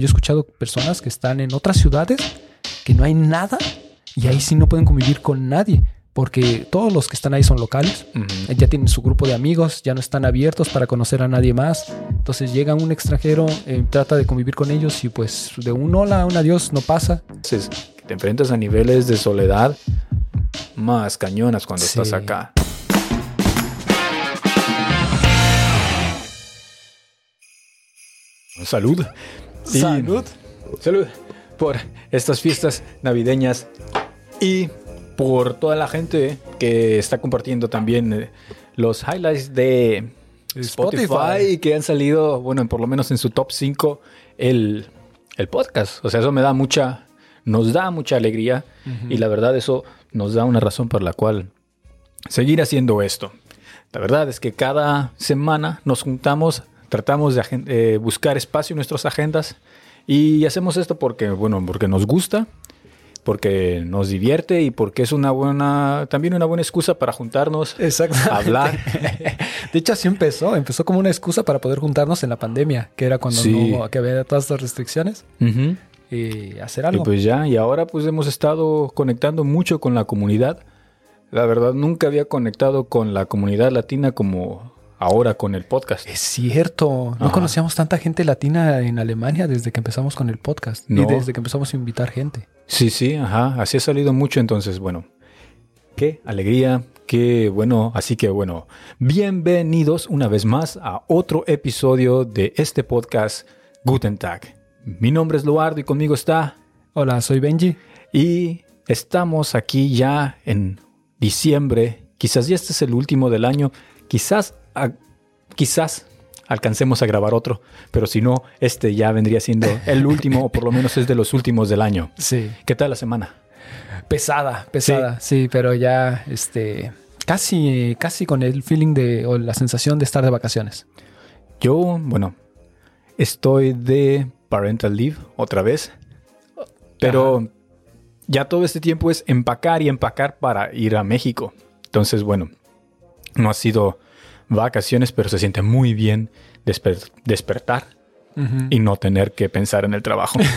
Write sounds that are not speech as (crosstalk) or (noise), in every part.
Yo he escuchado personas que están en otras ciudades que no hay nada y ahí sí no pueden convivir con nadie porque todos los que están ahí son locales, ya tienen su grupo de amigos, ya no están abiertos para conocer a nadie más. Entonces llega un extranjero, eh, trata de convivir con ellos y pues de un hola a un adiós no pasa. Entonces, te enfrentas a niveles de soledad más cañonas cuando Sí. estás acá. Salud. Salud. Salud por estas fiestas navideñas y por toda la gente que está compartiendo también eh, los highlights de Spotify, Spotify. que han salido, bueno, por lo menos en su top 5 el, el podcast. O sea, eso me da mucha, nos da mucha alegría y la verdad eso nos da una razón por la cual seguir haciendo esto. La verdad es que cada semana nos juntamos, tratamos de eh, buscar espacio en nuestras agendas y hacemos esto porque, bueno, porque nos gusta, porque nos divierte y porque es una buena, también una buena excusa para juntarnos, hablar. (laughs) De hecho, así empezó. Empezó como una excusa para poder juntarnos en la pandemia, que era cuando Sí. no, que había todas estas restricciones y hacer Y algo. pues ya, y ahora pues hemos estado conectando mucho con la comunidad. La verdad, nunca había conectado con la comunidad latina como ahora con el podcast. es cierto. No Ajá. conocíamos tanta gente latina en Alemania desde que empezamos con el podcast No. y desde que empezamos a invitar gente. Sí, sí, ajá, así ha salido mucho, entonces, bueno, qué alegría, qué bueno, así que bueno, bienvenidos una vez más a otro episodio de este podcast Guten Tag. Mi nombre es Luardo y conmigo está Hola, soy Benji. y estamos aquí ya en diciembre, quizás ya este es el último del año, quizás, quizás alcancemos a grabar otro, pero si no, este ya vendría siendo el último o por lo menos es de los últimos del año. Sí. ¿Qué tal la semana? Pesada, pesada, sí, pero ya este casi casi con el feeling de o la sensación de estar de vacaciones. Yo, bueno, estoy de parental leave otra vez, pero ya todo este tiempo es empacar y empacar para ir a México. Entonces, bueno, no ha sido vacaciones, pero se siente muy bien desper- despertar y no tener que pensar en el trabajo. (laughs)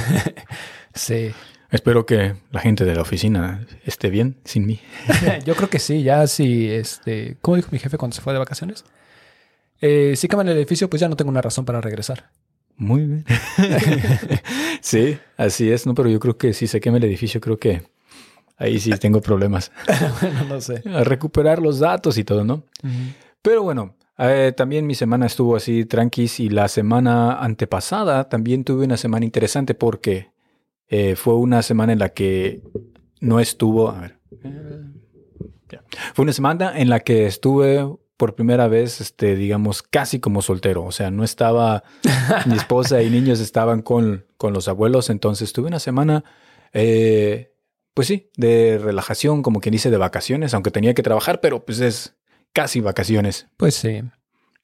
Sí. Espero que la gente de la oficina esté bien sin mí. (laughs) Yo creo que sí, ya sí, este, ¿cómo dijo mi jefe cuando se fue de vacaciones? Eh, si queman el edificio, pues ya no tengo una razón para regresar. Muy bien. (laughs) sí, así es, ¿no? Pero yo creo que si se quema el edificio, creo que ahí sí tengo problemas. bueno, no sé. A recuperar los datos y todo, ¿no? Pero bueno, eh, también mi semana estuvo así tranquis y la semana antepasada también tuve una semana interesante porque eh, fue una semana en la que no estuvo... A ver. Fue una semana en la que estuve por primera vez, este, digamos, casi como soltero. O sea, no estaba, (laughs) mi esposa y niños estaban con, con los abuelos, entonces tuve una semana, eh, pues sí, de relajación, como quien dice, de vacaciones, aunque tenía que trabajar, pero pues es casi vacaciones. Pues sí.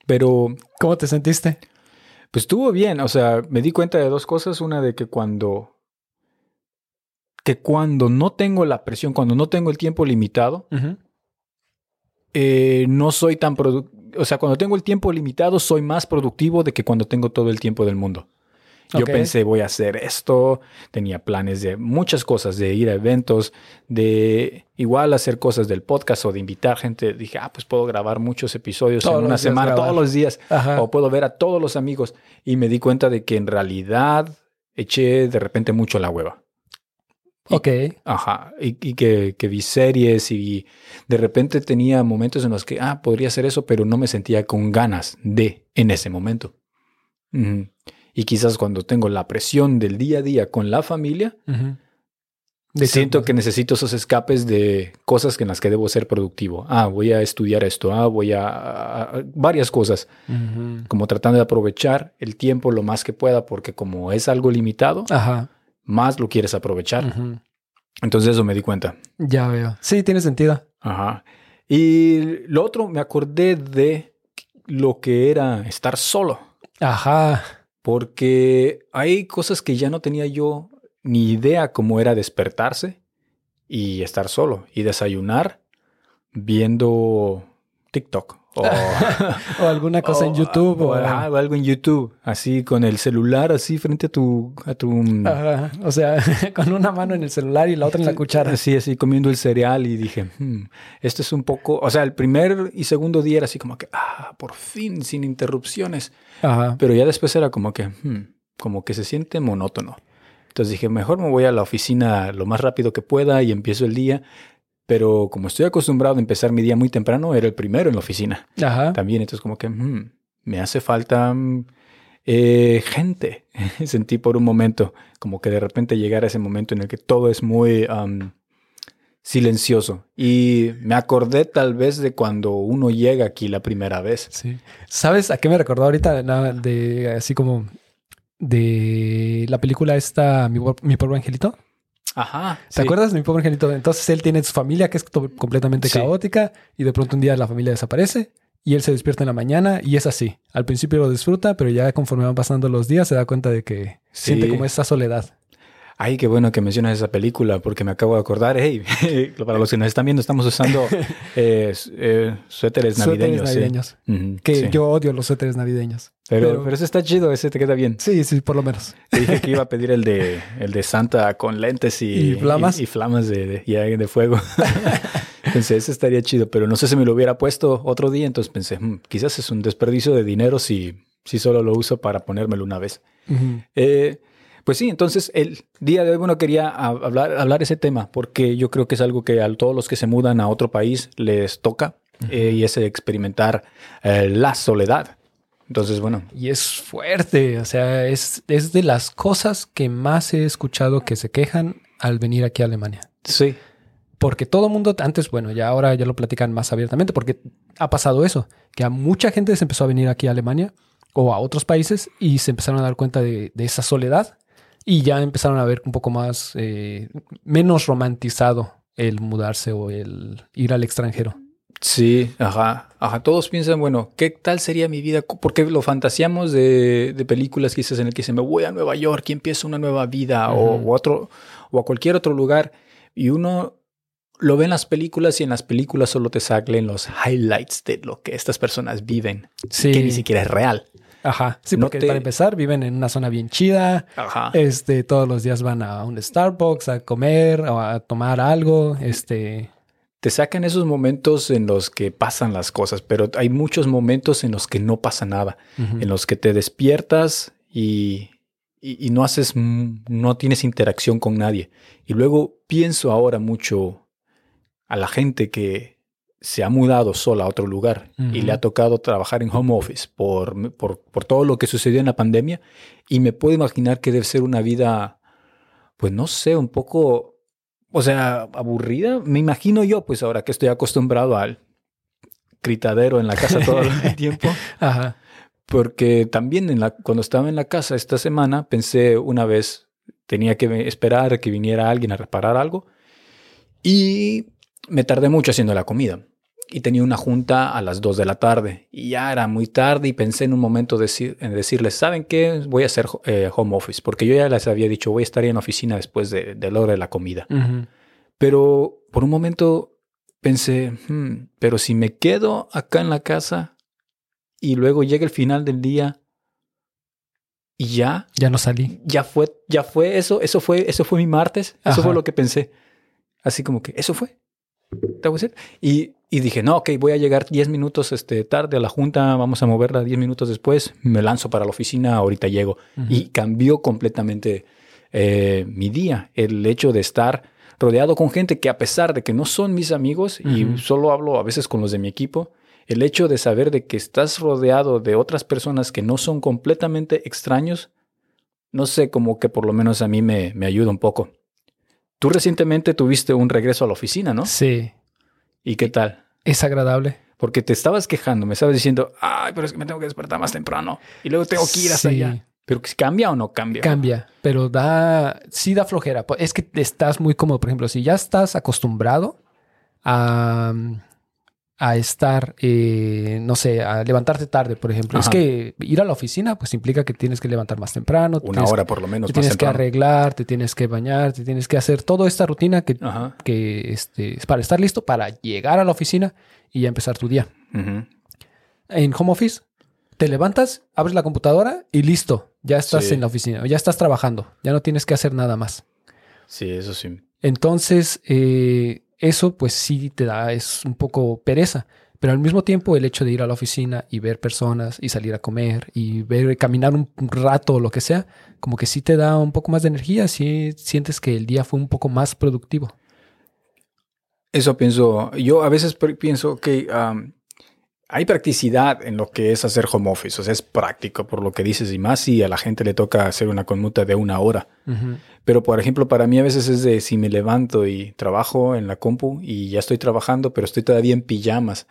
Pero ¿Cómo te sentiste? pues estuvo bien, o sea, me di cuenta de dos cosas. Una de que cuando, que cuando no tengo la presión, cuando no tengo el tiempo limitado, eh, no soy tan productivo. O sea, cuando tengo el tiempo limitado, soy más productivo de que cuando tengo todo el tiempo del mundo. Yo pensé, voy a hacer esto, tenía planes de muchas cosas, de ir a eventos, de igual hacer cosas del podcast o de invitar gente. Dije, ah, pues puedo grabar muchos episodios Todos en una semana, grabar. todos los días, Ajá. o puedo ver a todos los amigos. Y me di cuenta de que en realidad eché de repente mucho la hueva. Ok. Ajá, y, y que, que vi series y de repente tenía momentos en los que, ah, podría hacer eso, pero no me sentía con ganas de en ese momento. Y quizás cuando tengo la presión del día a día con la familia. De siento que necesito esos escapes de cosas en las que debo ser productivo. Ah, voy a estudiar esto, ah, voy a, a- a- varias cosas, como tratando de aprovechar el tiempo lo más que pueda, porque como es algo limitado, Ajá. más lo quieres aprovechar. Entonces eso me di cuenta. Ya veo. Sí, tiene sentido. Ajá. Y lo otro, me acordé de lo que era estar solo, Ajá. Porque hay cosas que ya no tenía yo ni idea cómo era despertarse y estar solo y desayunar viendo TikTok O, (laughs) o alguna cosa en YouTube. o, O, ajá, o algo en YouTube, así con el celular así frente a tu... A tu Ajá, o sea, (laughs) con una mano en el celular y la otra en la cuchara. Así, así, comiendo el cereal y dije, "Hmm, esto es un poco... O sea, el primer y segundo día era así como que, ah, por fin, sin interrupciones. Ajá. Pero ya después era como que, hmm, como que se siente monótono. Entonces dije, mejor me voy a la oficina lo más rápido que pueda y empiezo el día. Pero como estoy acostumbrado a empezar mi día muy temprano, era el primero en la oficina Ajá. también. Entonces como que hmm, me hace falta mm, eh, gente. (laughs) Sentí por un momento como que de repente llegara ese momento en el que todo es muy silencioso. Y me acordé tal vez de cuando uno llega aquí la primera vez. Sí. ¿Sabes a qué me recordó ahorita? Nada De, así como de la película esta, Mi, Mi Pobre Angelito. Ajá. ¿Te acuerdas de Mi Pobre Angelito? Entonces él tiene su familia que es completamente Sí. caótica y de pronto un día la familia desaparece y él se despierta en la mañana y es así. Al principio lo disfruta, pero ya conforme van pasando los días se da cuenta de que Sí. siente como esa soledad. Ay, qué bueno que mencionas esa película porque me acabo de acordar. Hey, (laughs) para los que nos están viendo, estamos usando (laughs) eh, eh, suéteres navideños. Suéteres sí. navideños. Que sí. yo odio los suéteres navideños. Pero, pero- pero ese está chido, ese te queda bien. Sí, sí, por lo menos. Te dije que iba a (laughs) pedir el de, el de Santa con lentes y, ¿Y flamas? y, y flamas de, de, de fuego. pensé, ese estaría chido, pero no sé si me lo hubiera puesto otro día. Entonces pensé, "Hmm, quizás es un desperdicio de dinero si, si solo lo uso para ponérmelo una vez. Eh, pues sí, entonces el día de hoy, bueno, quería hablar, hablar ese tema porque yo creo que es algo que a todos los que se mudan a otro país les toca eh, y es experimentar eh, la soledad. Entonces, bueno, Y es fuerte, o sea, es, es de las cosas que más he escuchado que se quejan al venir aquí a Alemania. sí, Porque todo el mundo, antes, bueno, ya ahora ya lo platican más abiertamente, porque ha pasado eso, que a mucha gente se empezó a venir aquí a Alemania o a otros países y se empezaron a dar cuenta de, de esa soledad y ya empezaron a ver un poco más, eh, menos romantizado el mudarse o el ir al extranjero. Sí, ajá, ajá. Todos piensan, bueno, ¿qué tal sería mi vida? Porque lo fantaseamos de, de películas quizás en el que se me voy a Nueva York y empiezo una nueva vida o, otro o a cualquier otro lugar y uno lo ve en las películas y en las películas solo te salen los highlights de lo que estas personas viven, Sí, que ni siquiera es real. Ajá. Sí, No porque te- para empezar viven en una zona bien chida, Ajá. Este, todos los días van a un Starbucks a comer o a tomar algo. Este, Te sacan esos momentos en los que pasan las cosas, pero hay muchos momentos en los que no pasa nada. en los que te despiertas y, y- y no haces, no tienes interacción con nadie. Y luego pienso ahora mucho a la gente que se ha mudado sola a otro lugar y le ha tocado trabajar en home office por, por, por todo lo que sucedió en la pandemia. Y me puedo imaginar que debe ser una vida, pues no sé, un poco, o sea, aburrida. Me imagino yo, pues ahora que estoy acostumbrado al gritadero en la casa todo el (laughs) tiempo. Ajá. Porque también en la, cuando estaba en la casa esta semana, pensé una vez, tenía que esperar que viniera alguien a reparar algo y me tardé mucho haciendo la comida. Y tenía una junta a las 2 de la tarde y ya era muy tarde y pensé en un momento decir, en decirles, ¿saben qué? Voy a hacer eh, home office porque yo ya les había dicho, voy a estar en la oficina después de, de la hora de la comida. Pero por un momento pensé, "Hmm, pero si me quedo acá en la casa y luego llega el final del día y ya, Ya no salí. ya fue, ya fue eso, eso fue, eso fue mi martes, eso Ajá. fue lo que pensé. Así como que, eso fue. Y, y dije, no, ok, voy a llegar 10 minutos este, tarde a la junta, vamos a moverla 10 minutos después, me lanzo para la oficina, ahorita llego. Y cambió completamente eh, mi día. El hecho de estar rodeado con gente que a pesar de que no son mis amigos y solo hablo a veces con los de mi equipo, el hecho de saber de que estás rodeado de otras personas que no son completamente extraños, no sé, como que por lo menos a mí me, me ayuda un poco. Tú recientemente tuviste un regreso a la oficina, ¿no? Sí, ¿Y qué tal? es agradable. Porque te estabas quejando, me estabas diciendo, ay, pero es que me tengo que despertar más temprano y luego tengo que ir hasta Sí. allá. Pero ¿cambia o no cambia? Cambia, pero da, sí da flojera. Es que estás muy cómodo. Por ejemplo, si ya estás acostumbrado a, a estar, eh, no sé, a levantarte tarde, por ejemplo. Es que ir a la oficina, pues implica que tienes que levantar más temprano. te Una hora por lo menos Te más tienes que arreglar, te tienes que bañar, te tienes que hacer toda esta rutina que, Ajá. que este, es para estar listo para llegar a la oficina y ya empezar tu día. En home office, te levantas, abres la computadora y listo, ya estás Sí. en la oficina, ya estás trabajando, ya no tienes que hacer nada más. Sí, eso sí. Entonces, eh, eso pues sí te da, es un poco pereza. Pero al mismo tiempo el hecho de ir a la oficina y ver personas y salir a comer y ver, caminar un rato o lo que sea, como que sí te da un poco más de energía, sí sientes que el día fue un poco más productivo. Eso pienso. Yo a veces pienso que hay practicidad en lo que es hacer home office. O sea, es práctico por lo que dices y más si a la gente le toca hacer una conmuta de una hora. Pero, por ejemplo, para mí a veces es de si me levanto y trabajo en la compu y ya estoy trabajando, pero estoy todavía en pijamas.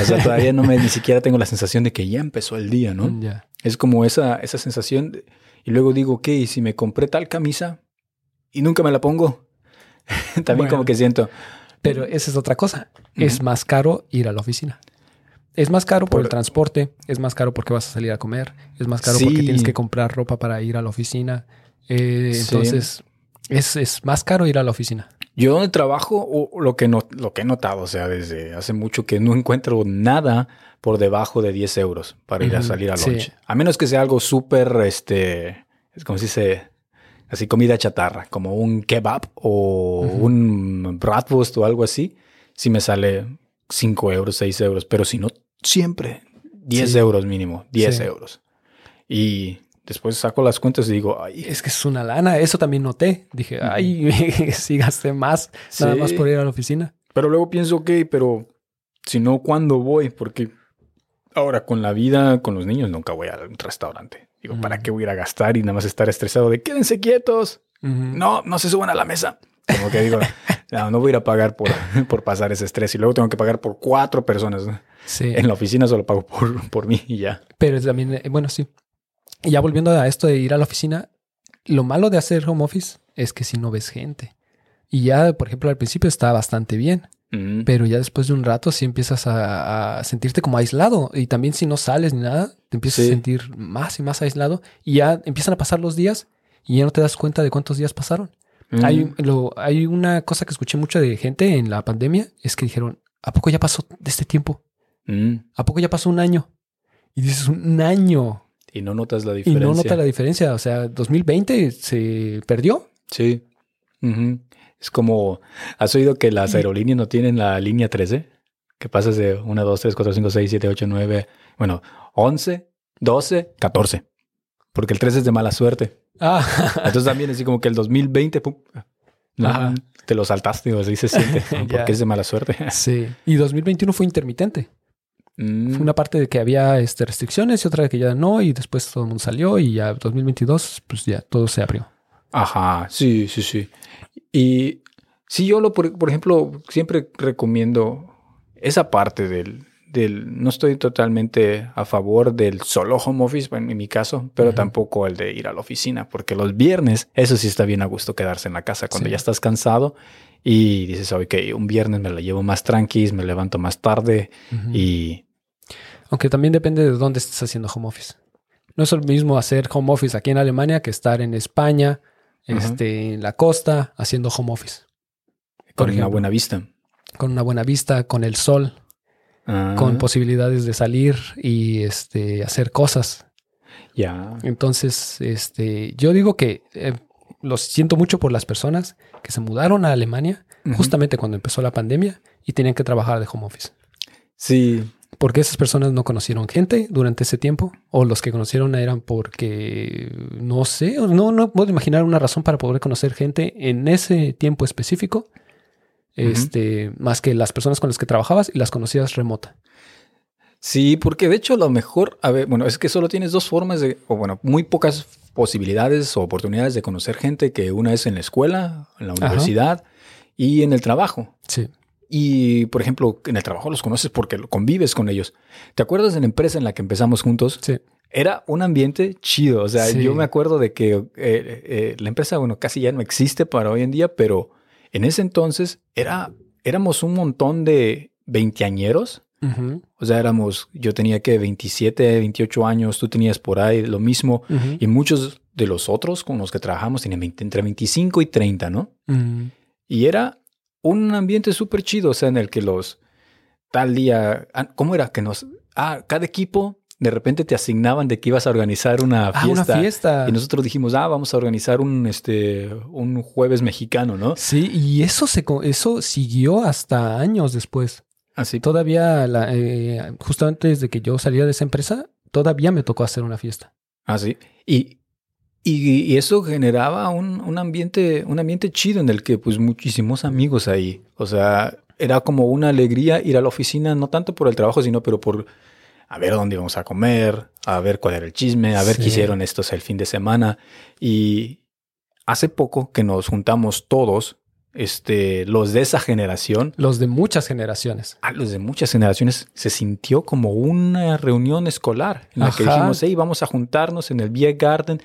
O sea, todavía no me ni siquiera tengo la sensación de que ya empezó el día, ¿no? Es como esa, esa sensación. de- y luego digo, ok, ¿y si me compré tal camisa y nunca me la pongo? (laughs) También Bueno. como que siento, Pero esa es otra cosa. Es más caro ir a la oficina. Es más caro por, Por- el transporte, es más caro porque vas a salir a comer, es más caro Sí. porque tienes que comprar ropa para ir a la oficina. Eh, Sí. Entonces, es, es más caro ir a la oficina. Yo donde trabajo, o lo que, no, lo que he notado, o sea, desde hace mucho que no encuentro nada por debajo de 10 euros para ir a salir a sí. lunch. A menos que sea algo súper, este, es como si se, así comida chatarra, como un kebab o un bratwurst o algo así, sí me sale 5 euros, 6 euros, pero si no, siempre 10 Sí. euros mínimo, 10 Sí. euros. Y después saco las cuentas y digo, ay, Es que es una lana. Eso también noté. Dije, ay, (laughs) sí gasté más nada más por ir a la oficina. Pero luego pienso, ok, pero si no, ¿cuándo voy? Porque ahora con la vida, con los niños, nunca voy al restaurante. Digo, ¿para qué voy a ir a gastar y nada más estar estresado de quédense quietos? No, no se suban a la mesa. Como que digo, (laughs) no, no voy a ir a pagar por, (laughs) por pasar ese estrés y luego tengo que pagar por cuatro personas. Sí. En la oficina solo pago por, (laughs) por mí y ya. Pero también, eh, bueno, sí. Y ya volviendo a esto de ir a la oficina, lo malo de hacer home office es que si no ves gente. Y ya, por ejemplo, al principio está bastante bien, Mm. pero ya después de un rato sí empiezas a, a sentirte como aislado. Y también si no sales ni nada, te empiezas Sí. a sentir más y más aislado. Y ya empiezan a pasar los días y ya no te das cuenta de cuántos días pasaron. Mm. Hay, lo, hay una cosa que escuché mucho de gente en la pandemia, es que dijeron, ¿a poco ya pasó de este tiempo? Mm. ¿A poco ya pasó un año? Y dices, un año. Y no notas la Y diferencia. no nota la diferencia. O sea, 2020 se perdió. Sí. Ujú. Es como, ¿has oído que las aerolíneas no tienen la línea 13? Que pasas de 1, 2, 3, 4, 5, 6, 7, 8, 9, bueno, 11, 12, 14. Porque el 13 es de mala suerte. Ah, Entonces también así como que el 2020, pum, no, te lo saltaste o así se siente, (laughs) porque es de mala suerte. sí. Y 2021 fue intermitente. Mm, Fue una parte de que había este, restricciones y otra de que ya no. Y después todo el mundo salió y ya 2022, pues ya todo se abrió. Ajá, sí, sí, sí. Y sí, yo lo, por, por ejemplo, siempre recomiendo esa parte del, del, no estoy totalmente a favor del solo home office, bueno, en mi caso, pero tampoco el de ir a la oficina, porque los viernes, eso sí está bien a gusto quedarse en la casa, cuando Sí. ya estás cansado y dices, ok, un viernes me la llevo más tranqui, me levanto más tarde y... Aunque también depende de dónde estés haciendo home office. No es lo mismo hacer home office aquí en Alemania que estar en España, este, en la costa, haciendo home office. Con una buena vista. Con una buena vista, con el sol, Ah, con posibilidades de salir y este, hacer cosas. Ya. Entonces, este, yo digo que eh, lo siento mucho por las personas que se mudaron a Alemania justamente cuando empezó la pandemia y tenían que trabajar de home office. Sí, Porque esas personas no conocieron gente durante ese tiempo, o los que conocieron eran porque no sé, no, no puedo imaginar una razón para poder conocer gente en ese tiempo específico, este, más que las personas con las que trabajabas y las conocías remota. Sí, porque de hecho lo mejor, a ver, bueno, es que solo tienes dos formas de, o bueno, muy pocas posibilidades o oportunidades de conocer gente, que una es en la escuela, en la Ajá. universidad y en el trabajo. Sí. Y, por ejemplo, en el trabajo los conoces porque lo- convives con ellos. ¿Te acuerdas de la empresa en la que empezamos juntos? Sí. Era un ambiente chido. O sea, Sí. yo me acuerdo de que eh, eh, la empresa, bueno, casi ya no existe para hoy en día, pero en ese entonces era, éramos un montón de veinteañeros. O sea, éramos, yo tenía que 27, 28 años, tú tenías por ahí lo mismo. Y muchos de los otros con los que trabajamos tenían 20 entre 25 y 30, ¿no? ujú. Y era un ambiente súper chido, o sea, en el que los tal día, ah, ¿cómo era? Que nos, ah, cada equipo de repente te asignaban de que ibas a organizar una fiesta. Ah, una fiesta. Y nosotros dijimos, ah, vamos a organizar un, este, un jueves mexicano, ¿no? Sí, y eso, se, eso siguió hasta años después. Así. Todavía, la, eh, justo antes de que yo saliera de esa empresa, todavía me tocó hacer una fiesta. Ah, sí. Y, y, y eso generaba un, un, ambiente, un ambiente chido en el que, pues, muchísimos amigos ahí. O sea, era como una alegría ir a la oficina, no tanto por el trabajo, sino pero por a ver dónde íbamos a comer, a ver cuál era el chisme, a ver Sí. qué hicieron estos el fin de semana. Y hace poco que nos juntamos todos, este, los de esa generación, Los de muchas generaciones. a los de muchas generaciones, se sintió como una reunión escolar en la que dijimos, hey, vamos a juntarnos en el Beer Garden.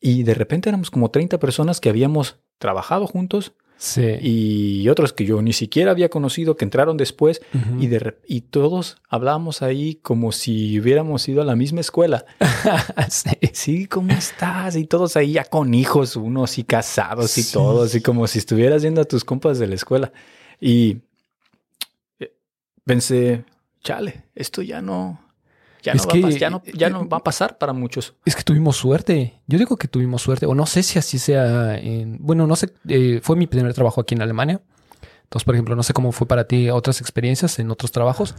Y de repente éramos como 30 personas que habíamos trabajado juntos Sí. y otros que yo ni siquiera había conocido que entraron después y, de, y todos hablábamos ahí como si hubiéramos ido a la misma escuela. (laughs) Sí. Sí, ¿cómo estás? Y todos ahí ya con hijos, unos y casados y Sí. todo, así como si estuvieras viendo a tus compas de la escuela. Y eh, pensé, chale, esto ya no, ya, Es no, va, a pas- que- ya, no, ya no va a pasar para muchos. Es que tuvimos suerte. Yo digo que tuvimos suerte. O no sé si así sea en... Bueno, no sé. eh, fue mi primer trabajo aquí en Alemania. Entonces, por ejemplo, no sé cómo fue para ti otras experiencias en otros trabajos.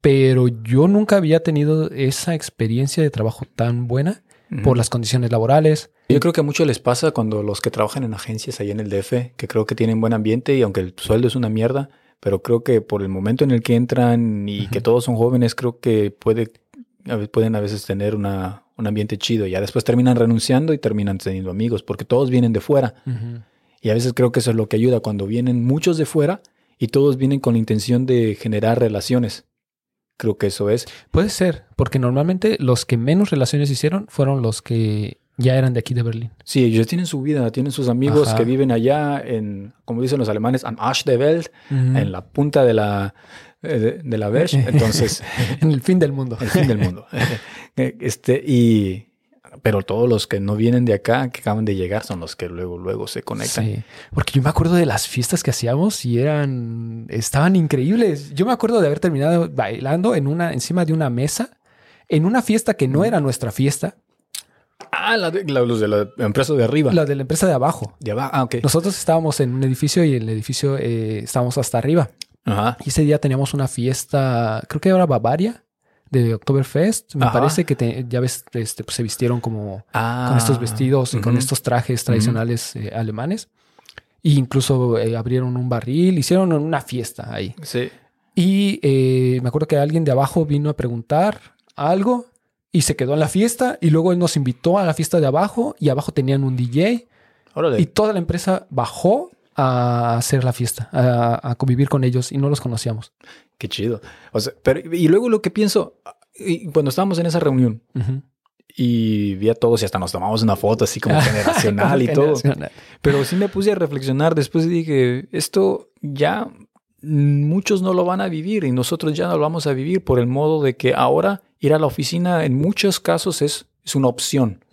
Pero yo nunca había tenido esa experiencia de trabajo tan buena por las condiciones laborales. Yo creo que a muchos les pasa cuando los que trabajan en agencias ahí en el DF, que creo que tienen buen ambiente y aunque el sueldo es una mierda, pero creo que por el momento en el que entran y que todos son jóvenes, creo que puede, pueden a veces tener una, un ambiente chido. Ya después terminan renunciando y terminan teniendo amigos, porque todos vienen de fuera. Y a veces creo que eso es lo que ayuda cuando vienen muchos de fuera y todos vienen con la intención de generar relaciones. Creo que eso es. Puede ser, porque normalmente los que menos relaciones hicieron fueron los que ya eran de aquí de Berlín. Sí, ellos tienen su vida, tienen sus amigos Ajá. que viven allá en, como dicen los alemanes, am Arsch der Welt, en la punta de la, de, de la Welt. Entonces, (laughs) en el fin del mundo. el fin del mundo. (laughs) (laughs) Este, y, pero todos los que no vienen de acá, que acaban de llegar, son los que luego, luego se conectan. Sí, porque yo me acuerdo de las fiestas que hacíamos y eran, estaban increíbles. Yo me acuerdo de haber terminado bailando en una, encima de una mesa, en una fiesta que no era nuestra fiesta, Ah, la de, la- los de la empresa de arriba. la de la empresa de abajo. de abajo. Ah, ok. Nosotros estábamos en un edificio y el edificio eh, estábamos hasta arriba. Ajá. Y ese día teníamos una fiesta, creo que era Bavaria, de Oktoberfest. Me Ajá. parece que te- ya ves, este, pues, se vistieron como Ah, con estos vestidos y con ujú. estos trajes tradicionales eh, alemanes. E incluso eh, abrieron un barril, hicieron una fiesta ahí. Sí. Y eh, me acuerdo que alguien de abajo vino a preguntar algo y se quedó en la fiesta y luego él nos invitó a la fiesta de abajo y abajo tenían un DJ Órale. y toda la empresa bajó a hacer la fiesta, a, a convivir con ellos y no los conocíamos. Qué chido. O sea, pero, y luego lo que pienso, cuando estábamos en esa reunión y vi a todos y hasta nos tomamos una foto así como (laughs) generacional y todo. Pero sí me puse a reflexionar después y dije, esto ya muchos no lo van a vivir y nosotros ya no lo vamos a vivir por el modo de que ahora ir a la oficina en muchos casos es, es una opción.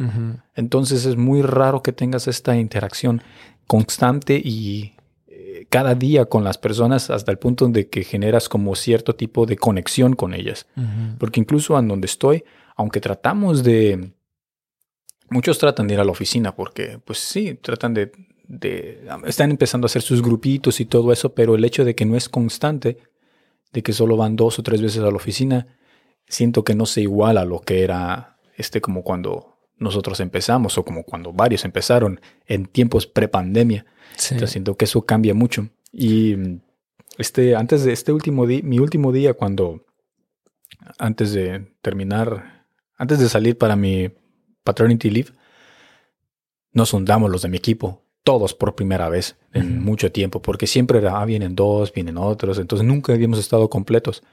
Entonces es muy raro que tengas esta interacción constante y eh, cada día con las personas hasta el punto de que generas como cierto tipo de conexión con ellas. Porque incluso en donde estoy, aunque tratamos de... Muchos tratan de ir a la oficina porque, pues sí, tratan de, de... Están empezando a hacer sus grupitos y todo eso, pero el hecho de que no es constante, de que solo van dos o tres veces a la oficina, siento que no se iguala a lo que era este como cuando nosotros empezamos o como cuando varios empezaron en tiempos prepandemia. Sí. Entonces siento que eso cambia mucho. Y este, antes de este último día, mi último día, cuando antes de terminar, antes de salir para mi paternity leave, nos hundamos los de mi equipo, todos por primera vez en mucho tiempo, porque siempre era, ah, vienen dos, vienen otros, entonces nunca habíamos estado completos.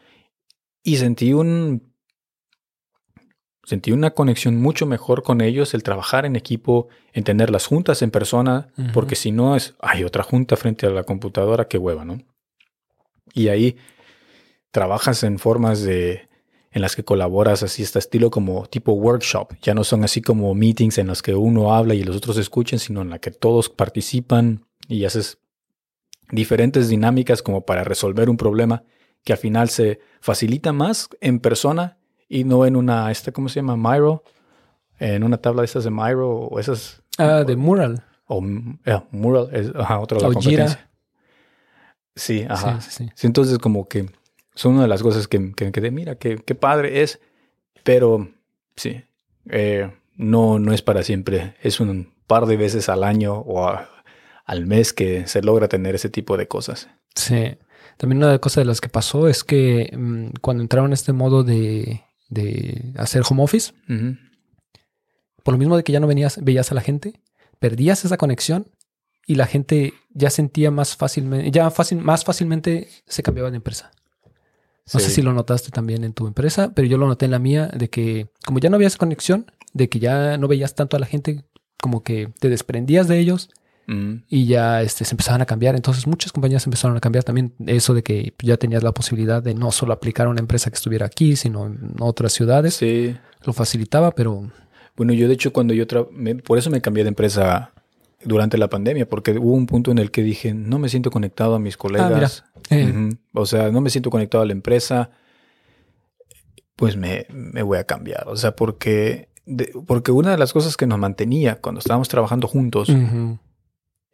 Y sentí un, sentí una conexión mucho mejor con ellos, el trabajar en equipo, en tener las juntas en persona, porque si no es, hay otra junta frente a la computadora, qué hueva, ¿no? Y ahí trabajas en formas de en las que colaboras así este estilo como tipo workshop, ya no son así como meetings en los que uno habla y los otros escuchen, sino en la que todos participan y haces diferentes dinámicas como para resolver un problema que al final se facilita más en persona y no en una, esta, ¿cómo se llama? Miro. En una tabla de estas de Miro o esas. Ah, de Mural. O yeah, Mural, es ajá, otra de la O competencia. Sí, ajá. Sí, sí, sí. Entonces como que son una de las cosas que, que me quedé, mira, qué, qué padre es, pero sí, eh, no, no es para siempre. Es un par de veces al año o a- al mes que se logra tener ese tipo de cosas. Sí. También una de las cosas de las que pasó es que mm, cuando entraron en este modo de, de hacer home office, por lo mismo de que ya no venías, veías a la gente, perdías esa conexión y la gente ya sentía más fácilmente, ya fácil, más fácilmente se cambiaba de empresa. No sé si lo notaste también en tu empresa, pero yo lo noté en la mía de que como ya no había esa conexión, de que ya no veías tanto a la gente, como que te desprendías de ellos Y ya este, se empezaban a cambiar. Entonces muchas compañías empezaron a cambiar también eso de que ya tenías la posibilidad de no solo aplicar a una empresa que estuviera aquí, sino en otras ciudades. Sí. Lo facilitaba, pero Bueno, yo de hecho cuando yo, tra- me- por eso me cambié de empresa durante la pandemia, porque hubo un punto en el que dije, no me siento conectado a mis colegas. eh, Ujú. O sea, no me siento conectado a la empresa, pues me, me voy a cambiar. O sea, porque, de- porque una de las cosas que nos mantenía cuando estábamos trabajando juntos ujú,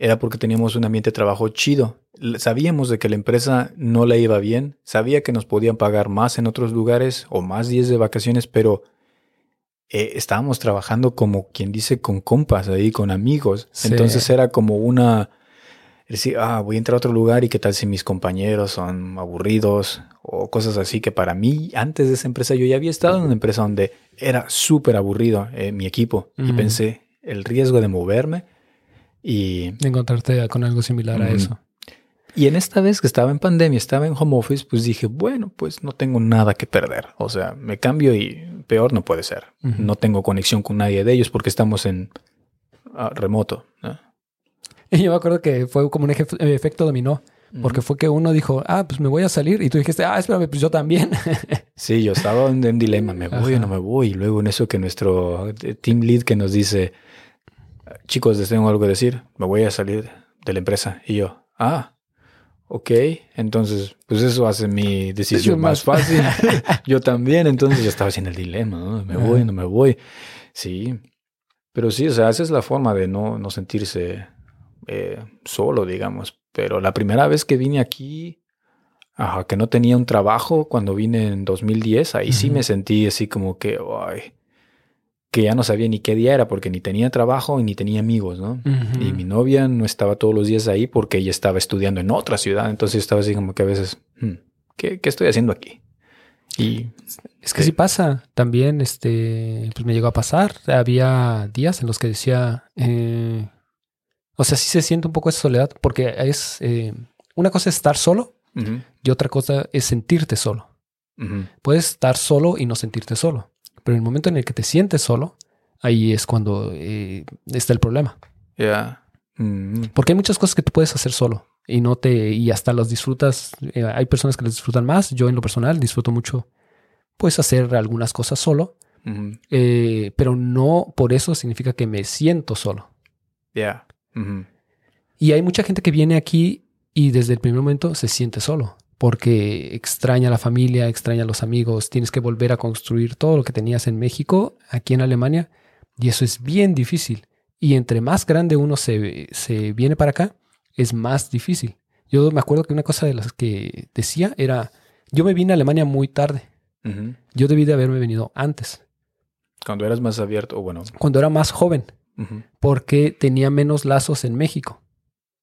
era porque teníamos un ambiente de trabajo chido. Sabíamos de que la empresa no le iba bien, sabía que nos podían pagar más en otros lugares o más días de vacaciones, pero eh, estábamos trabajando como quien dice con compas ahí, con amigos. Sí. Entonces era como una... Decir, ah, voy a entrar a otro lugar y qué tal si mis compañeros son aburridos o cosas así que para mí, antes de esa empresa, yo ya había estado en una empresa donde era súper aburrido eh, mi equipo y pensé el riesgo de moverme y encontrarte con algo similar a eso. y en esta vez que estaba en pandemia, estaba en home office, pues dije, bueno, pues no tengo nada que perder. O sea, me cambio y peor no puede ser. No tengo conexión con nadie de ellos porque estamos en ah, remoto. ¿no? Y (laughs) yo me acuerdo que fue como un eje- efecto dominó, porque fue que uno dijo, ah, pues me voy a salir, y tú dijiste, ah, espérame, pues yo también. (laughs) Sí, yo estaba en, en dilema, me voy o no me voy. Y luego en eso que nuestro eh, team lead que nos dice, chicos, les tengo algo que decir, me voy a salir de la empresa. Y yo, ah, ok. Entonces, pues eso hace mi decisión más más fácil. (laughs) yo también, entonces yo estaba en el dilema, ¿no? Me voy, no me voy. Sí, pero sí, o sea, esa es la forma de no, no sentirse eh, solo, digamos. Pero la primera vez que vine aquí, ajá, que no tenía un trabajo cuando vine en 2010, ahí sí me sentí así como que, ay, que ya no sabía ni qué día era porque ni tenía trabajo y ni tenía amigos, ¿no? Y mi novia no estaba todos los días ahí porque ella estaba estudiando en otra ciudad. Entonces estaba así como que a veces, "Hmm, ¿qué, qué estoy haciendo aquí? Y Es que sí pasa. También, este, pues me llegó a pasar. Había días en los que decía, eh, o sea, sí se siente un poco esa soledad, porque es, eh, una cosa es estar solo y otra cosa es sentirte solo. Puedes estar solo y no sentirte solo, pero en el momento en el que te sientes solo, ahí es cuando eh, está el problema. ya, mm, Porque hay muchas cosas que tú puedes hacer solo y no te y hasta los disfrutas. eh, hay personas que las disfrutan más. Yo en lo personal disfruto mucho, pues hacer algunas cosas solo, eh, pero no por eso significa que me siento solo. Y hay mucha gente que viene aquí y desde el primer momento se siente solo porque extraña a la familia, extraña a los amigos, tienes que volver a construir todo lo que tenías en México, aquí en Alemania, y eso es bien difícil. Y entre más grande uno se, se viene para acá, es más difícil. Yo me acuerdo que una cosa de las que decía era, yo me vine a Alemania muy tarde, yo debí de haberme venido antes, Cuando eras más abierto, o bueno, cuando era más joven, porque tenía menos lazos en México.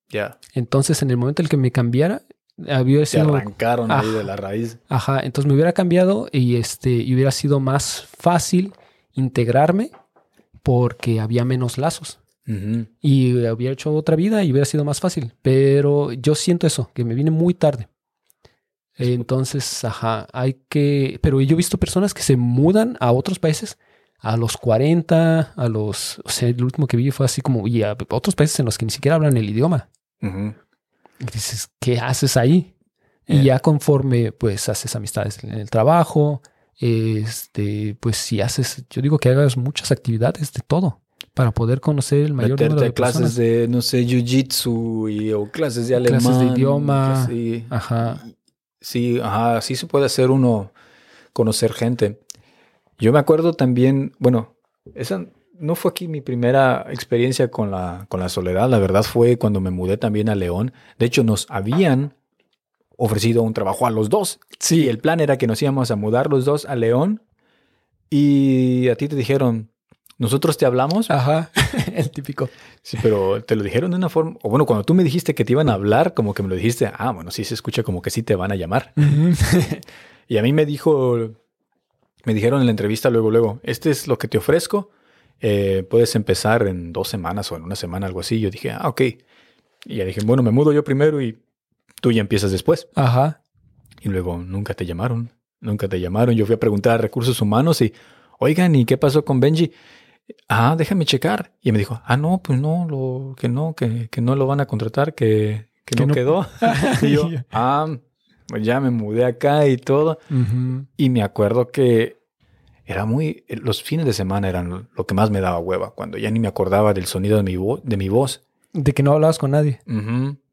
ya, Entonces, en el momento en el que me cambiara, había se sido arrancaron ahí Ah. de la raíz. Ajá, entonces me hubiera cambiado y este y hubiera sido más fácil integrarme porque había menos lazos y hubiera hecho otra vida y hubiera sido más fácil. Pero yo siento eso, que me vine muy tarde. Es- Entonces, ajá, hay que. Pero yo he visto personas que se mudan a otros países a los 40, a los. O sea, el último que vi fue así como. Y a otros países en los que ni siquiera hablan el idioma. Y dices, ¿qué haces ahí? Y Eh. ya conforme pues haces amistades en el trabajo, este, pues si haces, yo digo que hagas muchas actividades de todo para poder conocer el mayor número de clases personas. de, no sé, jiu-jitsu y- o clases de alemán. Clases de idioma. Sí, Ajá. sí, ajá, sí se puede hacer uno conocer gente. Yo me acuerdo también, bueno, esa no fue aquí mi primera experiencia con la, con la soledad, la verdad fue cuando me mudé también a León. De hecho, nos habían ofrecido un trabajo a los dos. Sí, el plan era que nos íbamos a mudar los dos a León y a ti te dijeron, nosotros te hablamos. Ajá, (laughs) el típico. Sí, pero te lo dijeron de una forma, o bueno, cuando tú me dijiste que te iban a hablar, como que me lo dijiste, ah, bueno, sí se escucha como que sí te van a llamar. (laughs) y a mí me dijo, me dijeron en la entrevista luego, luego, este es lo que te ofrezco, eh, puedes empezar en dos semanas o en una semana, algo así. Yo dije, ah, ok. Y ya dije, bueno, me mudo yo primero y tú ya empiezas después. Ajá. Y luego nunca te llamaron, nunca te llamaron. Yo fui a preguntar a recursos humanos y, oigan, ¿y qué pasó con Benji? Ah, déjame checar. Y me dijo, ah, no, pues no, lo, que no, que, que no lo van a contratar, que, que, no, quedó. (laughs) y yo, ah, pues ya me mudé acá y todo. Y me acuerdo que era muy, los fines de semana eran lo que más me daba hueva, cuando ya ni me acordaba del sonido de mi, de mi voz. De que no hablabas con nadie.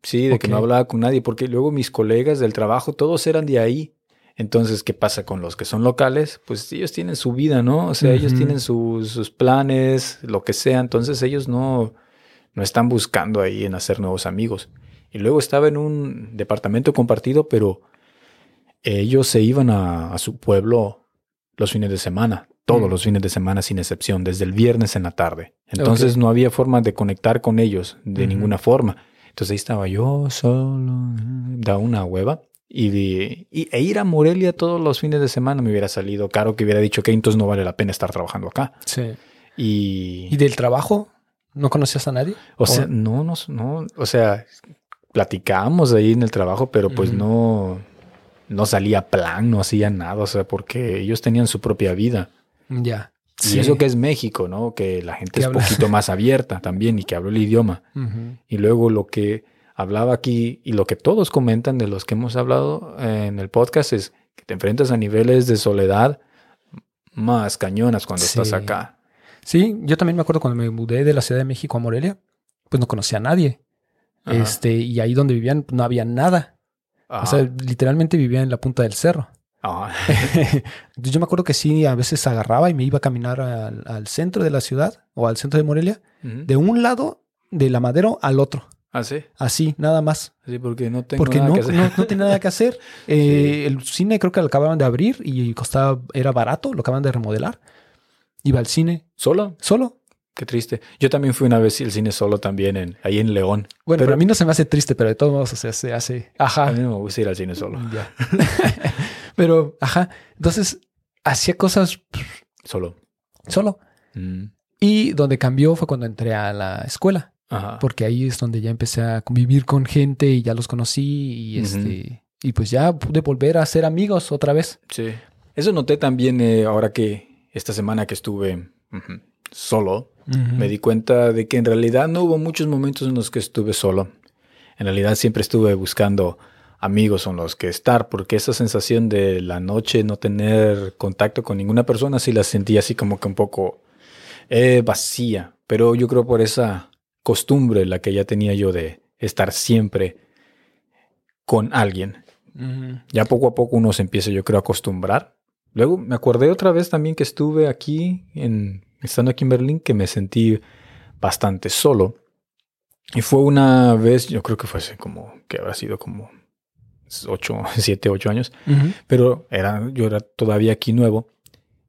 Sí, de que no hablaba con nadie, porque luego mis colegas del trabajo, todos eran de ahí. Entonces, ¿qué pasa con los que son locales? Pues ellos tienen su vida, ¿no? O sea, ellos tienen sus planes, lo que sea. Entonces, ellos no, no están buscando ahí en hacer nuevos amigos. Y luego estaba en un departamento compartido, pero ellos se iban a, su pueblo los fines de semana, todos mm. los fines de semana sin excepción, desde el viernes en la tarde. Entonces no había forma de conectar con ellos de ninguna forma. Entonces ahí estaba yo solo, da una hueva. Y, e ir a Morelia todos los fines de semana me hubiera salido caro que hubiera dicho que entonces no vale la pena estar trabajando acá. Sí. Y, ¿Y del trabajo? ¿No conocías a nadie? O, sea, no, no, no, o sea, platicábamos ahí en el trabajo, pero pues no, no salía plan, no hacía nada, o sea, porque ellos tenían su propia vida. Ya. Y eso que es México, ¿no? Que la gente es un poquito más abierta también y que habló el idioma. Y luego lo que hablaba aquí y lo que todos comentan de los que hemos hablado en el podcast es que te enfrentas a niveles de soledad más cañonas cuando estás acá. Sí, yo también me acuerdo cuando me mudé de la Ciudad de México a Morelia, pues no conocía a nadie. Este, y ahí donde vivían no había nada. O sea, literalmente vivía en la punta del cerro. (laughs) Yo me acuerdo que sí, a veces agarraba y me iba a caminar al, centro de la ciudad o al centro de Morelia, de un lado de la madero al otro. ¿Así? ¿Ah, Así, nada más. Sí, porque no tengo porque nada no, que hacer. No, no tenía nada que hacer. (laughs) Eh, el cine creo que lo acababan de abrir y costaba, era barato, lo acaban de remodelar. Iba al cine. ¿Solo? Solo. Qué triste. Yo también fui una vez al cine solo también, en, ahí en León. Bueno, pero a mí no se me hace triste, pero de todos modos, o sea, se hace. Ajá. A mí no me gusta ir al cine solo. Ya. (laughs) pero, ajá. Entonces, hacía cosas. Solo. Solo. Mm. Y donde cambió fue cuando entré a la escuela. Ajá. Porque ahí es donde ya empecé a convivir con gente y ya los conocí y este. Y pues ya pude volver a ser amigos otra vez. Sí. Eso noté también eh, ahora que esta semana que estuve solo, me di cuenta de que en realidad no hubo muchos momentos en los que estuve solo. En realidad siempre estuve buscando amigos con los que estar, porque esa sensación de la noche no tener contacto con ninguna persona sí la sentía así como que un poco eh, vacía. Pero yo creo por esa costumbre la que ya tenía yo de estar siempre con alguien. Ya poco a poco uno se empieza yo creo a acostumbrar. Luego me acordé otra vez también que estuve aquí en estando aquí en Berlín que me sentí bastante solo. Y fue una vez, yo creo que fue hace como, que habrá sido como 8, 7, 8 años, pero era, yo era todavía aquí nuevo.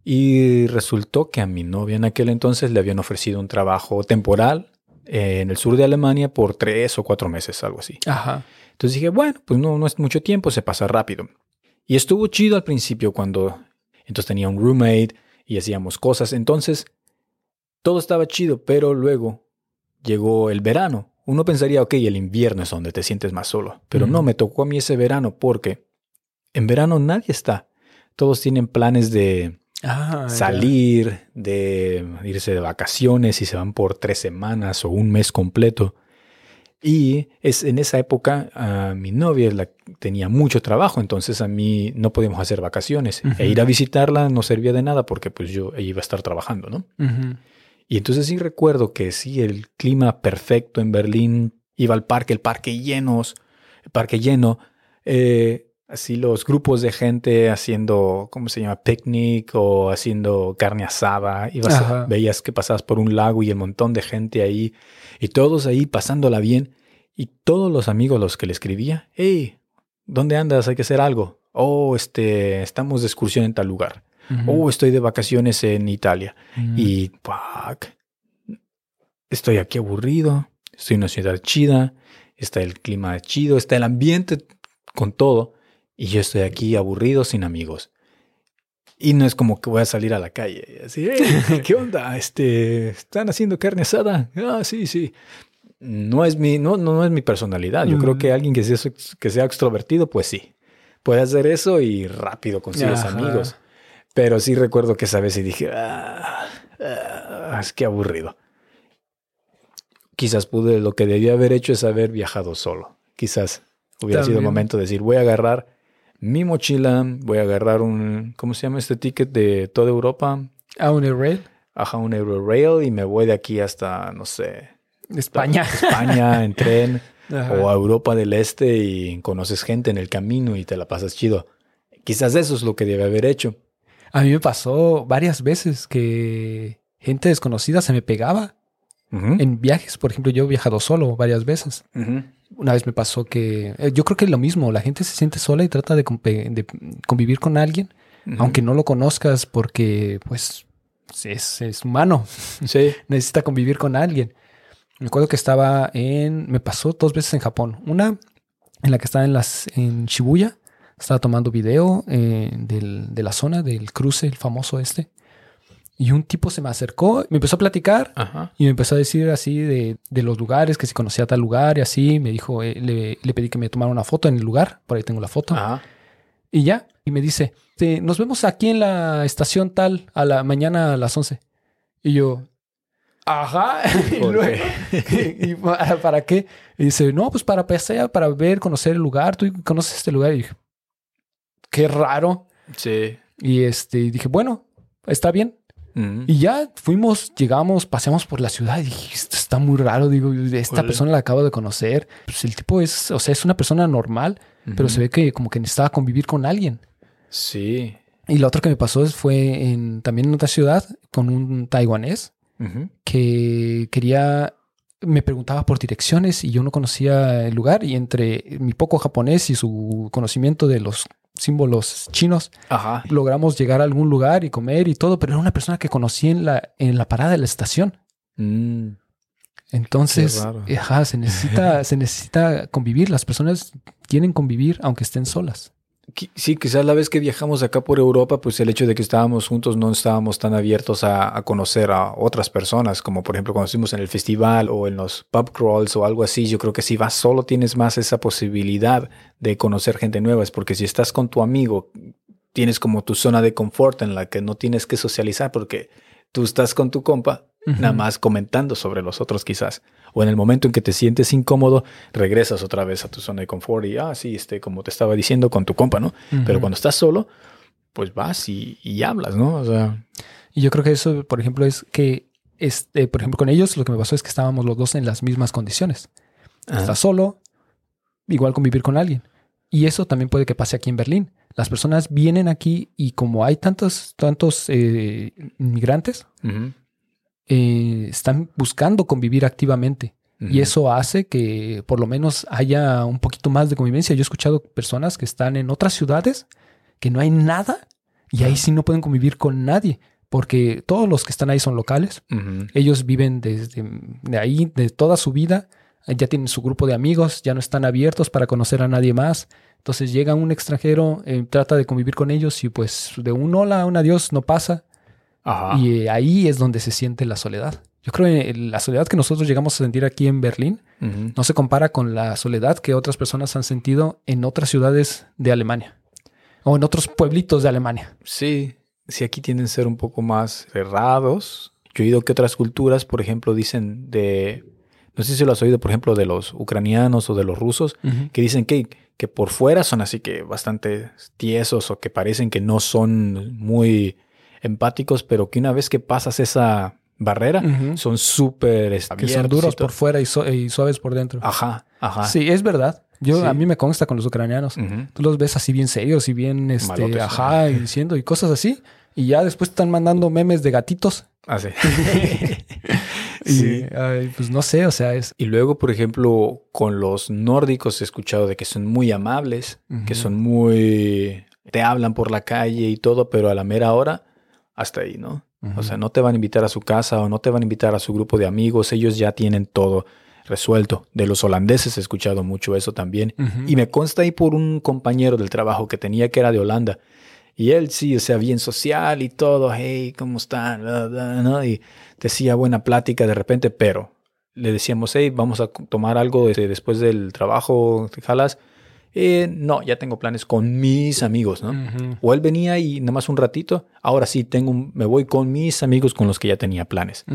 Y resultó que a mi novia en aquel entonces le habían ofrecido un trabajo temporal eh, en el sur de Alemania por tres o cuatro meses, algo así. Ajá. Entonces dije, bueno, pues no, no es mucho tiempo, se pasa rápido. Y estuvo chido al principio cuando entonces tenía un roommate y hacíamos cosas. Entonces todo estaba chido, pero luego llegó el verano. Uno pensaría, ok, el invierno es donde te sientes más solo. Pero no, me tocó a mí ese verano porque en verano nadie está. Todos tienen planes de ah, salir, de irse de vacaciones y se van por tres semanas o un mes completo. Y es en esa época a mi novia la, tenía mucho trabajo, entonces a mí no podíamos hacer vacaciones. E ir a visitarla no servía de nada porque pues yo iba a estar trabajando, ¿no? Y entonces sí recuerdo que sí, el clima perfecto en Berlín, iba al parque, el parque llenos, el parque lleno, eh, así los grupos de gente haciendo, ¿cómo se llama? Picnic o haciendo carne asada. Ibas a- veías que pasabas por un lago y el montón de gente ahí y todos ahí pasándola bien. Y todos los amigos los que le escribía, hey, ¿dónde andas? Hay que hacer algo. Oh, este, estamos de excursión en tal lugar. Ujú. Oh, estoy de vacaciones en Italia. Ujú. Y fuck, estoy aquí aburrido, estoy en una ciudad chida, está el clima chido, está el ambiente con todo, y yo estoy aquí aburrido sin amigos. Y no es como que voy a salir a la calle y así, "Hey, (laughs) ¿qué onda? Este, ¿Están haciendo carne asada? Ah, sí, sí. No es mi, no, no, no es mi personalidad. Yo creo Mm. que alguien que sea, que sea extrovertido, pues sí. Puede hacer eso y rápido consigues Ajá. amigos. Pero sí recuerdo que esa vez y dije, ah, ah, es que aburrido. Quizás pude, lo que debía haber hecho es haber viajado solo. Quizás hubiera sido el También. momento de decir, voy a agarrar mi mochila, voy a agarrar un, ¿cómo se llama este ticket de toda Europa? A un rail. Ajá, un Eurorail y me voy de aquí hasta, no sé, España. (laughs) España en tren Ajá. o a Europa del Este y conoces gente en el camino y te la pasas chido. Quizás eso es lo que debe haber hecho. A mí me pasó varias veces que gente desconocida se me pegaba en viajes. Por ejemplo, yo he viajado solo varias veces. Una vez me pasó que eh, yo creo que es lo mismo. La gente se siente sola y trata de, convivir con alguien, aunque no lo conozcas porque, pues, es, es humano. (laughs) Sí. Necesita convivir con alguien. Me acuerdo que estaba en... Me pasó dos veces en Japón. Una en la que estaba en, las, en Shibuya. Estaba tomando video eh, del- de la zona, del cruce, el famoso este. Y un tipo se me acercó, me empezó a platicar Ajá. y me empezó a decir así de, de los lugares, que si conocía tal lugar y así. Me dijo, eh, le, le pedí que me tomara una foto en el lugar. Por ahí tengo la foto. Ajá. Y ya. Y me dice, "Te- nos vemos aquí en la estación tal a la mañana a las 11. Y yo, ajá. (laughs) y ¿Por luego, (laughs) ¿y para, para qué? Y dice, no, pues para pasear, para ver, conocer el lugar. Tú conoces este lugar. Y dije, qué raro. Sí. Y este, y dije, bueno, está bien. Y ya fuimos, llegamos, paseamos por la ciudad y dije, esto está muy raro. Digo, esta persona la acabo de conocer. Pues el tipo es, o sea, es una persona normal, pero se ve que como que necesitaba convivir con alguien. Sí. Y lo otro que me pasó fue en, también en otra ciudad con un taiwanés que quería, me preguntaba por direcciones y yo no conocía el lugar y entre mi poco japonés y su conocimiento de los símbolos chinos, Ajá. logramos llegar a algún lugar y comer y todo, pero era una persona que conocí en la, en la parada de la estación. Mm. Entonces, ajá, se necesita, se necesita convivir. Las personas quieren convivir aunque estén solas. Sí, quizás la vez que viajamos acá por Europa, pues el hecho de que estábamos juntos no estábamos tan abiertos a, a conocer a otras personas, como por ejemplo cuando estuvimos en el festival o en los pub crawls o algo así. Yo creo que si vas solo tienes más esa posibilidad de conocer gente nueva, es porque si estás con tu amigo, tienes como tu zona de confort en la que no tienes que socializar porque tú estás con tu compa nada más comentando sobre los otros quizás. O en el momento en que te sientes incómodo, regresas otra vez a tu zona de confort y, ah, sí, este, como te estaba diciendo con tu compa, ¿no? Pero Ujú. cuando estás solo, pues vas y, y hablas, ¿no? O sea, Y yo creo que eso, por ejemplo, es que, este, por ejemplo, con ellos lo que me pasó es que estábamos los dos en las mismas condiciones. ah, Estás solo, igual convivir con alguien. Y eso también puede que pase aquí en Berlín. Las personas vienen aquí y como hay tantos, tantos eh, inmigrantes, ujú, eh, están buscando convivir activamente. Y eso hace que por lo menos haya un poquito más de convivencia. Yo he escuchado personas que están en otras ciudades que no hay nada y ahí sí no pueden convivir con nadie porque todos los que están ahí son locales. Ellos viven desde de ahí, de toda su vida. Ya tienen su grupo de amigos, ya no están abiertos para conocer a nadie más. Entonces llega un extranjero, eh, trata de convivir con ellos y pues de un hola a un adiós no pasa. Ajá. Y eh, ahí es donde se siente la soledad. Yo creo que la soledad que nosotros llegamos a sentir aquí en Berlín no se compara con la soledad que otras personas han sentido en otras ciudades de Alemania o en otros pueblitos de Alemania. Sí, sí, aquí tienden a ser un poco más cerrados. Yo he oído que otras culturas, por ejemplo, dicen de, no sé si lo has oído, por ejemplo, de los ucranianos o de los rusos, que dicen que, que por fuera son así que bastante tiesos o que parecen que no son muy empáticos, pero que una vez que pasas esa barrera, son súper Que son duros por fuera y, su- y suaves por dentro. Ajá, ajá. Sí, es verdad. Yo, Sí. a mí me consta con los ucranianos. Tú los ves así bien serios y bien, este, Malotes, ajá, y diciendo y cosas así. Y ya después están mandando memes de gatitos. Ah, sí. (laughs) Y, Sí. ay, pues no sé, o sea, es... Y luego, por ejemplo, con los nórdicos he escuchado de que son muy amables, que son muy... te hablan por la calle y todo, pero a la mera hora, hasta ahí, ¿no? O sea, no te van a invitar a su casa o no te van a invitar a su grupo de amigos, ellos ya tienen todo resuelto. De los holandeses he escuchado mucho eso también. Y me consta ahí por un compañero del trabajo que tenía que era de Holanda. Y él sí, o sea, bien social y todo, hey, ¿cómo están? Bla, bla, ¿no? Y decía buena plática de repente, pero le decíamos, hey, vamos a tomar algo este, después del trabajo, ¿te jalas? Eh, no, ya tengo planes con mis amigos, ¿no? O él venía y nada más un ratito, ahora sí tengo, un- me voy con mis amigos con los que ya tenía planes.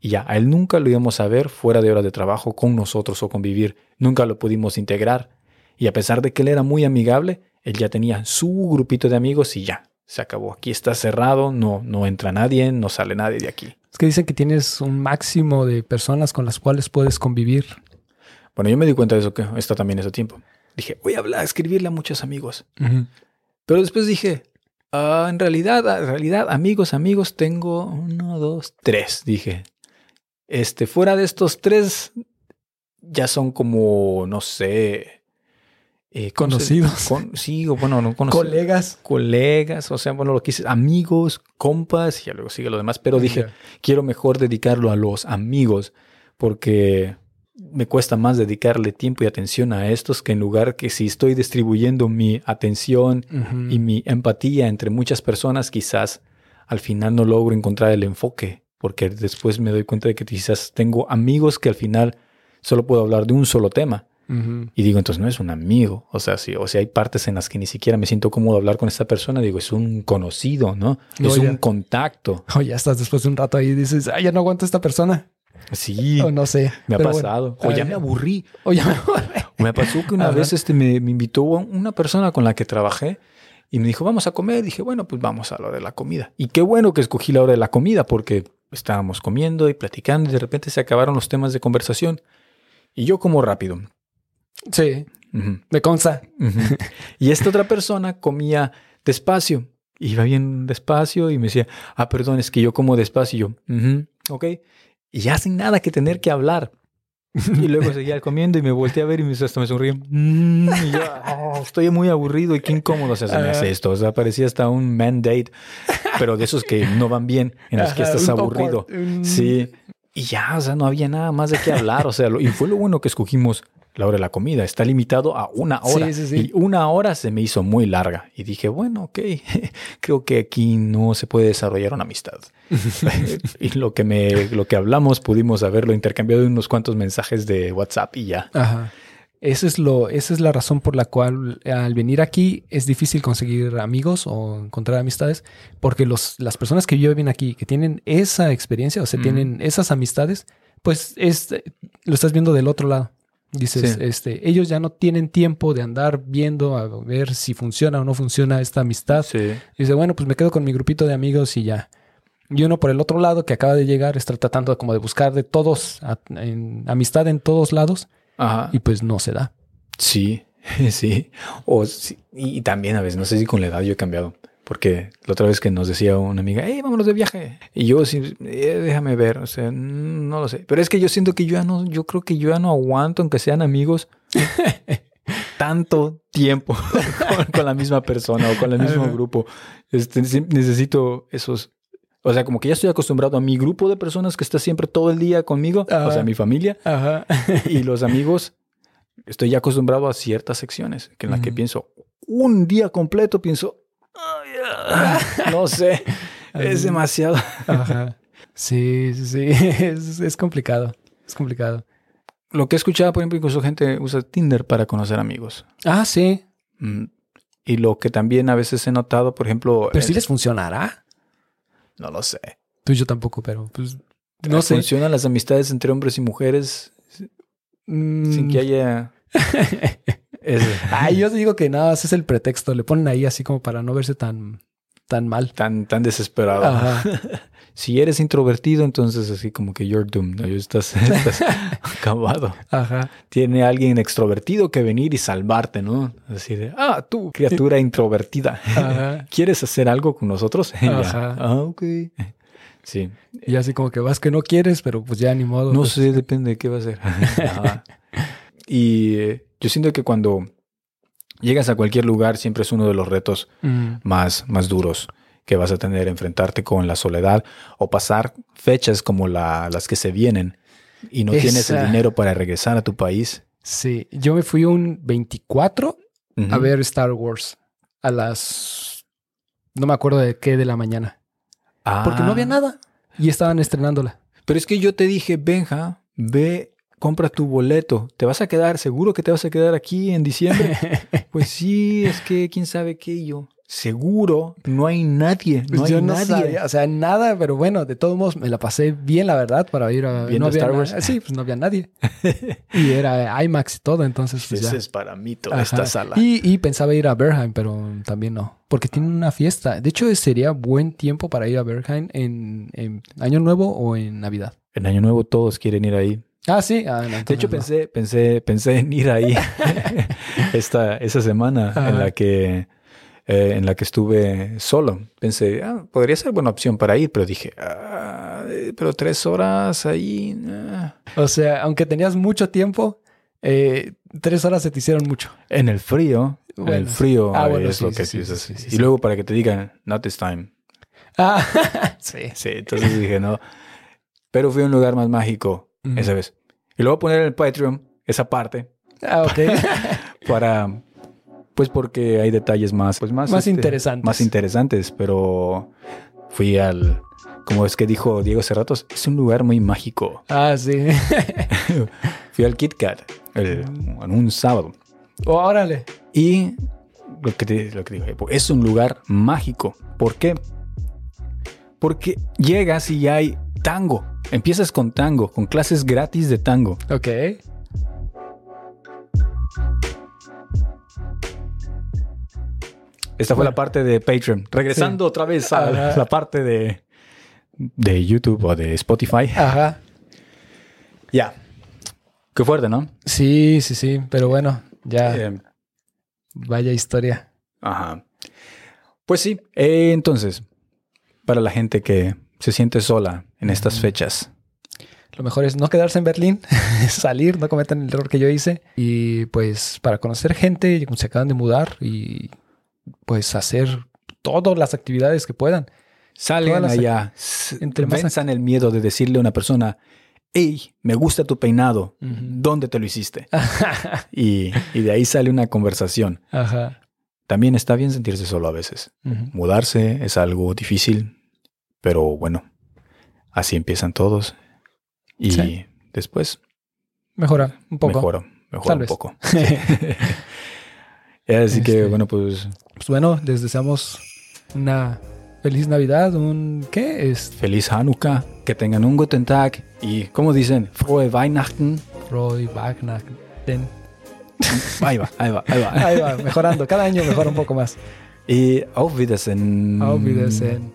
Y ya, a él nunca lo íbamos a ver fuera de horas de trabajo con nosotros o convivir. Nunca lo pudimos integrar. Y a pesar de que él era muy amigable, él ya tenía su grupito de amigos y ya, se acabó. Aquí está cerrado, no, no entra nadie, no sale nadie de aquí. Es que dicen que tienes un máximo de personas con las cuales puedes convivir. Bueno, yo me di cuenta de eso que está también ese tiempo. Dije, voy a hablar, escribirle a muchos amigos. Pero después dije, "Ah, en realidad, en realidad, amigos, amigos, tengo uno, dos, tres, dije. Este, fuera de estos tres, ya son como, no sé. eh, ¿cómo se- Conocidos. con- sí, o bueno, no conocidos. Colegas. Colegas, o sea, bueno, lo que hice, amigos, compas, y ya luego sigue lo demás. Pero dije, quiero mejor dedicarlo a los amigos, porque me cuesta más dedicarle tiempo y atención a estos que en lugar que si estoy distribuyendo mi atención y mi empatía entre muchas personas, quizás al final no logro encontrar el enfoque, porque después me doy cuenta de que quizás tengo amigos que al final solo puedo hablar de un solo tema. Y digo, entonces no es un amigo. O sea, si, o sea, hay partes en las que ni siquiera me siento cómodo hablar con esta persona. Digo, es un conocido, ¿no? No, es ya. un contacto. (laughs) O ya estás después de un rato ahí y dices, ay, ya no aguanto a esta persona. Sí, O no sé. me ha Pero bueno. pasado. o ya me aburrí. O ya me Me pasó que una Ajá. vez este, me, me invitó una persona con la que trabajé y me dijo, vamos a comer. dije, bueno, pues vamos a la hora de la comida. Y qué bueno que escogí la hora de la comida porque estábamos comiendo y platicando y de repente se acabaron los temas de conversación. Y yo como rápido. Sí, me consta. y esta otra persona comía despacio. Iba bien despacio y me decía, ah, perdón, es que yo como despacio. Y yo, "Ujú, ok. Y ya sin nada que tener que hablar. (laughs) Y luego seguía comiendo y me volteé a ver y me, hasta me sonríe. Mm, y yo, (laughs) "Oh, estoy muy aburrido y qué incómodo se me hace esto. O sea, parecía hasta un mandate, pero de esos que no van bien, en los que estás aburrido. Sí. Y ya, o sea, no había nada más de qué hablar. O sea, lo- y fue lo bueno que escogimos la hora de la comida. Está limitado a una hora. Sí, sí, sí. Y una hora se me hizo muy larga. Y dije, bueno, ok, (laughs) creo que aquí no se puede desarrollar una amistad. (laughs) y lo que, me, lo que hablamos pudimos haberlo intercambiado en unos cuantos mensajes de WhatsApp y ya. Ajá. Ese es lo, esa es la razón por la cual al venir aquí es difícil conseguir amigos o encontrar amistades, porque los, las personas que viven aquí, que tienen esa experiencia, o sea, tienen esas amistades, pues es, lo estás viendo del otro lado. Dices, Sí. este, ellos ya no tienen tiempo de andar viendo a ver si funciona o no funciona esta amistad. Sí. Dice, bueno, pues me quedo con mi grupito de amigos y ya. Y uno por el otro lado que acaba de llegar está tratando como de buscar de todos, a- en- amistad en todos lados Ajá. y pues no se da. Sí, (laughs) sí. O sí, Y también a veces, no sé si con la edad yo he cambiado. Porque la otra vez que nos decía una amiga, hey, vámonos de viaje. Y yo, sí, eh, déjame ver, o sea, no lo sé. Pero es que yo siento que yo ya no, yo creo que yo ya no aguanto, aunque sean amigos, (laughs) tanto tiempo (laughs) con, con la misma persona o con el mismo grupo. Este, necesito esos. O sea, como que ya estoy acostumbrado a mi grupo de personas que está siempre todo el día conmigo, o Ajá. sea, mi familia Ajá. y los amigos, estoy ya acostumbrado a ciertas secciones que en las que Ujú. pienso un día completo, pienso, (laughs) no sé, es demasiado. Ajá. Sí, sí, sí. (laughs) Es, es complicado. Es complicado. Lo que he escuchado, por ejemplo, incluso gente usa Tinder para conocer amigos. Ah, sí. Mm, Y lo que también a veces he notado, por ejemplo, Pero si es- les funcionará. no lo sé. Tú y yo tampoco, pero pues no sé. Funcionan las amistades entre hombres y mujeres sin Mm. que haya... (laughs) Ay, yo digo que nada, ese es el pretexto. Le ponen ahí así como para no verse tan, tan mal. Tan, tan desesperado. Ajá. (laughs) Si eres introvertido, entonces así como que you're doomed, ¿no? Estás, (laughs) estás (laughs) acabado. Ajá. Tiene alguien extrovertido que venir y salvarte, ¿no? Así de, ah, tú, criatura introvertida, Ajá. ¿quieres hacer algo con nosotros? Ajá. Ah, ok. Sí. Y así como que vas que no quieres, pero pues ya ni modo. No pues. sé, depende de qué va a ser. Ajá. Y eh, yo siento que cuando llegas a cualquier lugar siempre es uno de los retos Mm, más, más duros que vas a tener, enfrentarte con la soledad o pasar fechas como la- las que se vienen y no tienes el dinero para regresar a tu país. Sí, yo me fui un 24 a ver Star Wars a las... No me acuerdo de qué de la mañana. Porque no había Ah, nada. Y estaban estrenándola. Pero es que yo te dije, Benja, ve, compra tu boleto. ¿Te vas a quedar? ¿Seguro que te vas a quedar aquí en diciembre? (laughs) pues sí, es que quién sabe qué y yo. Seguro, no hay nadie, no Pues hay yo no nadie. sabía, o sea, nada, pero bueno, de todos modos me la pasé bien, la verdad, para ir a ¿Viendo no Star na- Wars? Sí, pues no había nadie. (laughs) y era IMAX y todo, entonces pues Ese ya. es para mí toda Ajá. esta sala. Y, y pensaba ir a Bergheim, pero también no, porque tiene una fiesta. De hecho, sería buen tiempo para ir a Bergheim en, en Año Nuevo o en Navidad. En Año Nuevo todos quieren ir ahí. Ah, sí. Ah, no, De hecho, no. pensé, pensé, pensé en ir ahí (laughs) esta, esa semana en la que eh, en la que estuve solo. Pensé, ah, podría ser buena opción para ir, pero dije, ah, pero tres horas ahí. ah. O sea, aunque tenías mucho tiempo, eh, tres horas se te hicieron mucho. En el frío, en el frío Ah, bueno, es sí, lo que sí, y luego para que te digan, not this time. Ah, (laughs) sí. Sí, entonces dije, no. Pero fui a un lugar más mágico Esa vez. Y luego poner en el Patreon esa parte Ah, ok. (laughs) para pues porque hay detalles más pues más Más interesantes. más interesantes pero fui al como es que dijo Diego hace ratos es un lugar muy mágico ah, sí. (laughs) fui al Kit Kat el- en un sábado Oh, órale. y lo que te, lo que es un lugar mágico ¿por qué? porque llegas y hay tango empiezas con tango con clases gratis de tango Ok. Esta fue la parte de Patreon. Regresando otra vez a la parte de, de YouTube o de Spotify. Ajá. Ya. Qué fuerte, ¿no? Sí, sí, sí. Pero bueno, ya Eh, vaya historia. ajá. Pues sí. eh, entonces, para la gente que se siente sola en estas Ujú. fechas, Lo mejor es no quedarse en Berlín, (laughs) salir, no cometan el error que yo hice. Y pues para conocer gente, se acaban de mudar y pues hacer todas las actividades que puedan. salgan allá. entre Venzan el miedo de decirle a una persona, hey, me gusta tu peinado. ¿Dónde te lo hiciste? (laughs) Y, y de ahí sale una conversación. Ajá. También está bien sentirse solo a veces. Mudarse es algo difícil, pero bueno, así empiezan todos. Y Sí. después Mejora un poco. mejora, mejora un vez. poco. (laughs) (laughs) Así que Este. bueno, pues Pues bueno, les deseamos una feliz Navidad, un ¿qué? Es feliz Hanukkah, que tengan un guten Tag y, como dicen, frohe Weihnachten. Roy Wagner. Ahí va, ahí va, ahí va. Ahí va, mejorando. Cada año mejora un poco más. Y auf Wiedersehen. Auf Wiedersehen.